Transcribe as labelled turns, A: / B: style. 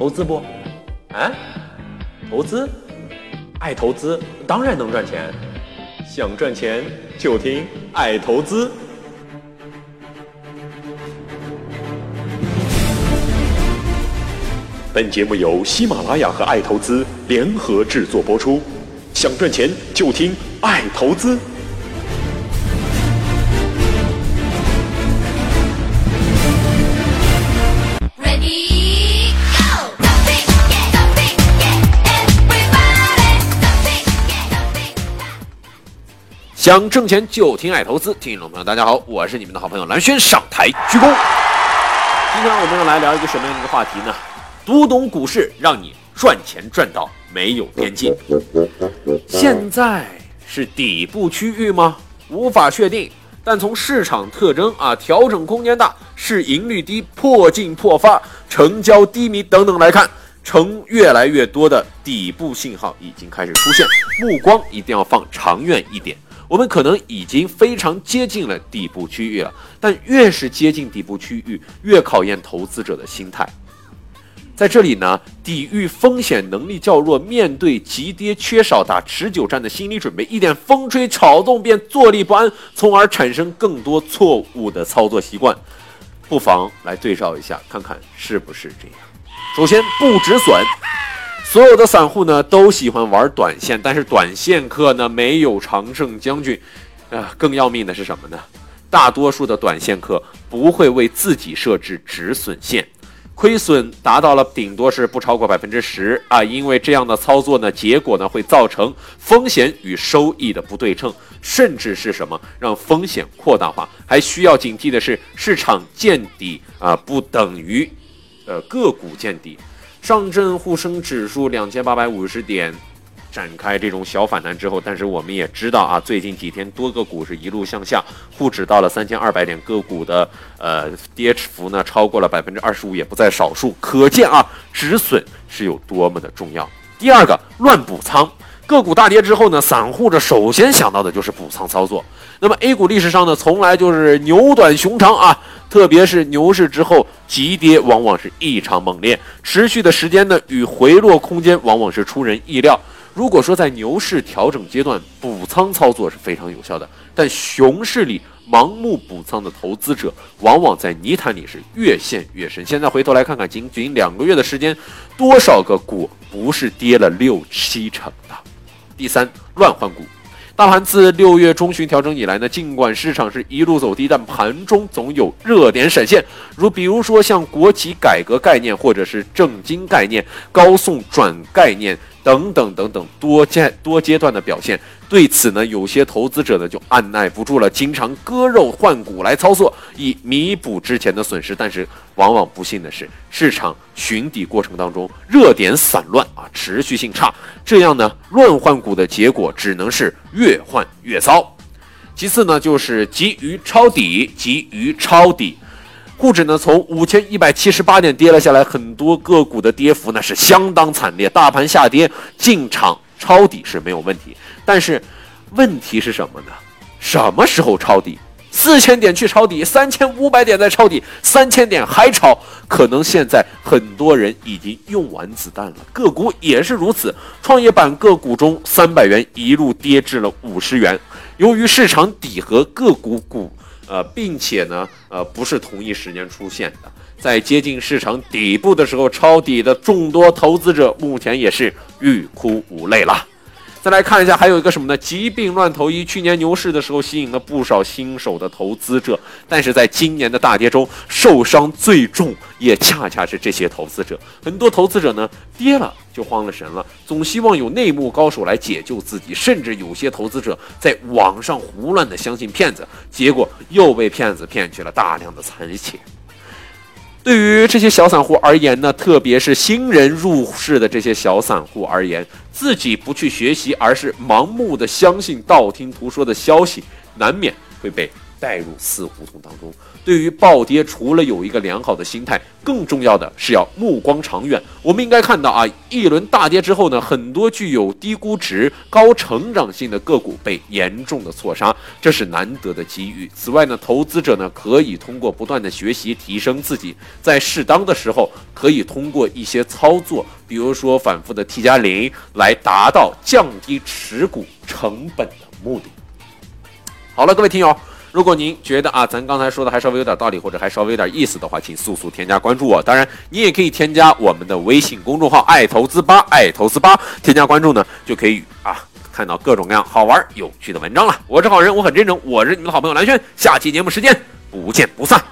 A: 投资不？啊？投资？爱投资当然能赚钱，想赚钱就听爱投资。本节目由喜马拉雅和爱投资联合制作播出，想赚钱就听爱投资。
B: 想挣钱就听爱投资，听众朋友大家好，我是你们的好朋友蓝轩，上台鞠躬。今天我们要来聊一个什么样的一个话题呢？读懂股市，让你赚钱赚到没有边际。现在是底部区域吗？无法确定。但从市场特征啊，调整空间大，市盈率低，破净破发，成交低迷等等来看，呈越来越多的底部信号已经开始出现。目光一定要放长远一点。我们可能已经非常接近了底部区域了，但越是接近底部区域，越考验投资者的心态。在这里呢，抵御风险能力较弱，面对急跌缺少打持久战的心理准备，一点风吹草动便坐立不安，从而产生更多错误的操作习惯。不妨来对照一下，看看是不是这样。首先，不止损。所有的散户呢都喜欢玩短线，但是短线客呢没有常胜将军，啊，更要命的是什么呢？大多数的短线客不会为自己设置止损线，亏损达到了顶多是不超过百分之十啊，因为这样的操作呢，结果呢会造成风险与收益的不对称，甚至是什么让风险扩大化。还需要警惕的是，市场见底啊，不等于呃个股见底。上证沪深指数两千八百五十点展开这种小反弹之后，但是我们也知道啊，最近几天多个股是一路向下，沪指到了三千二百点，个股的呃跌幅呢超过了百分之二十五，也不在少数，可见啊止损是有多么的重要。第二个，乱补仓。个股大跌之后呢，散户这首先想到的就是补仓操作。那么 A 股历史上呢，从来就是牛短熊长啊，特别是牛市之后急跌往往是异常猛烈，持续的时间呢与回落空间往往是出人意料。如果说在牛市调整阶段补仓操作是非常有效的，但熊市里盲目补仓的投资者，往往在泥潭里是越陷越深。现在回头来看看，仅仅两个月的时间，多少个股不是跌了六七成的？第三，乱换股。大盘自六月中旬调整以来呢，尽管市场是一路走低，但盘中总有热点闪现，如比如说像国企改革概念，或者是正金概念、高送转概念等等等等多阶多阶段的表现。对此呢，有些投资者呢就按耐不住了，经常割肉换股来操作，以弥补之前的损失。但是往往不幸的是，市场寻底过程当中热点散乱啊，持续性差，这样呢乱换股的结果只能是越换越糟。其次呢，就是急于抄底，急于抄底。沪指呢从五千一百七十八点跌了下来，很多个股的跌幅呢是相当惨烈。大盘下跌，进场抄底是没有问题，但是问题是什么呢？什么时候抄底？四千点去抄底，三千五百点再抄底，三千点还抄，可能现在很多人已经用完子弹了。个股也是如此，创业板个股中三百元一路跌至了五十元。由于市场底和个股股呃，并且呢，呃，不是同一时间出现的，在接近市场底部的时候抄底的众多投资者，目前也是欲哭无泪了。再来看一下，还有一个什么呢？疾病乱投医。去年牛市的时候，吸引了不少新手的投资者，但是在今年的大跌中，受伤最重也恰恰是这些投资者。很多投资者呢，跌了就慌了神了，总希望有内幕高手来解救自己，甚至有些投资者在网上胡乱的相信骗子，结果又被骗子骗去了大量的残钱。对于这些小散户而言呢，特别是新人入市的这些小散户而言，自己不去学习，而是盲目的相信道听途说的消息，难免会被带入死胡同当中。对于暴跌，除了有一个良好的心态，更重要的是要目光长远。我们应该看到啊，一轮大跌之后呢，很多具有低估值、高成长性的个股被严重的错杀，这是难得的机遇。此外呢，投资者呢可以通过不断的学习提升自己，在适当的时候可以通过一些操作，比如说反复的 T 加零，来达到降低持股成本的目的。好了，各位听友。如果您觉得啊，咱刚才说的还稍微有点道理，或者还稍微有点意思的话，请速速添加关注我。当然，你也可以添加我们的微信公众号“爱投资吧”，爱投资吧，添加关注呢，就可以啊看到各种各样好玩有趣的文章了。我是好人，我很真诚，我是你们的好朋友蓝轩，下期节目时间不见不散。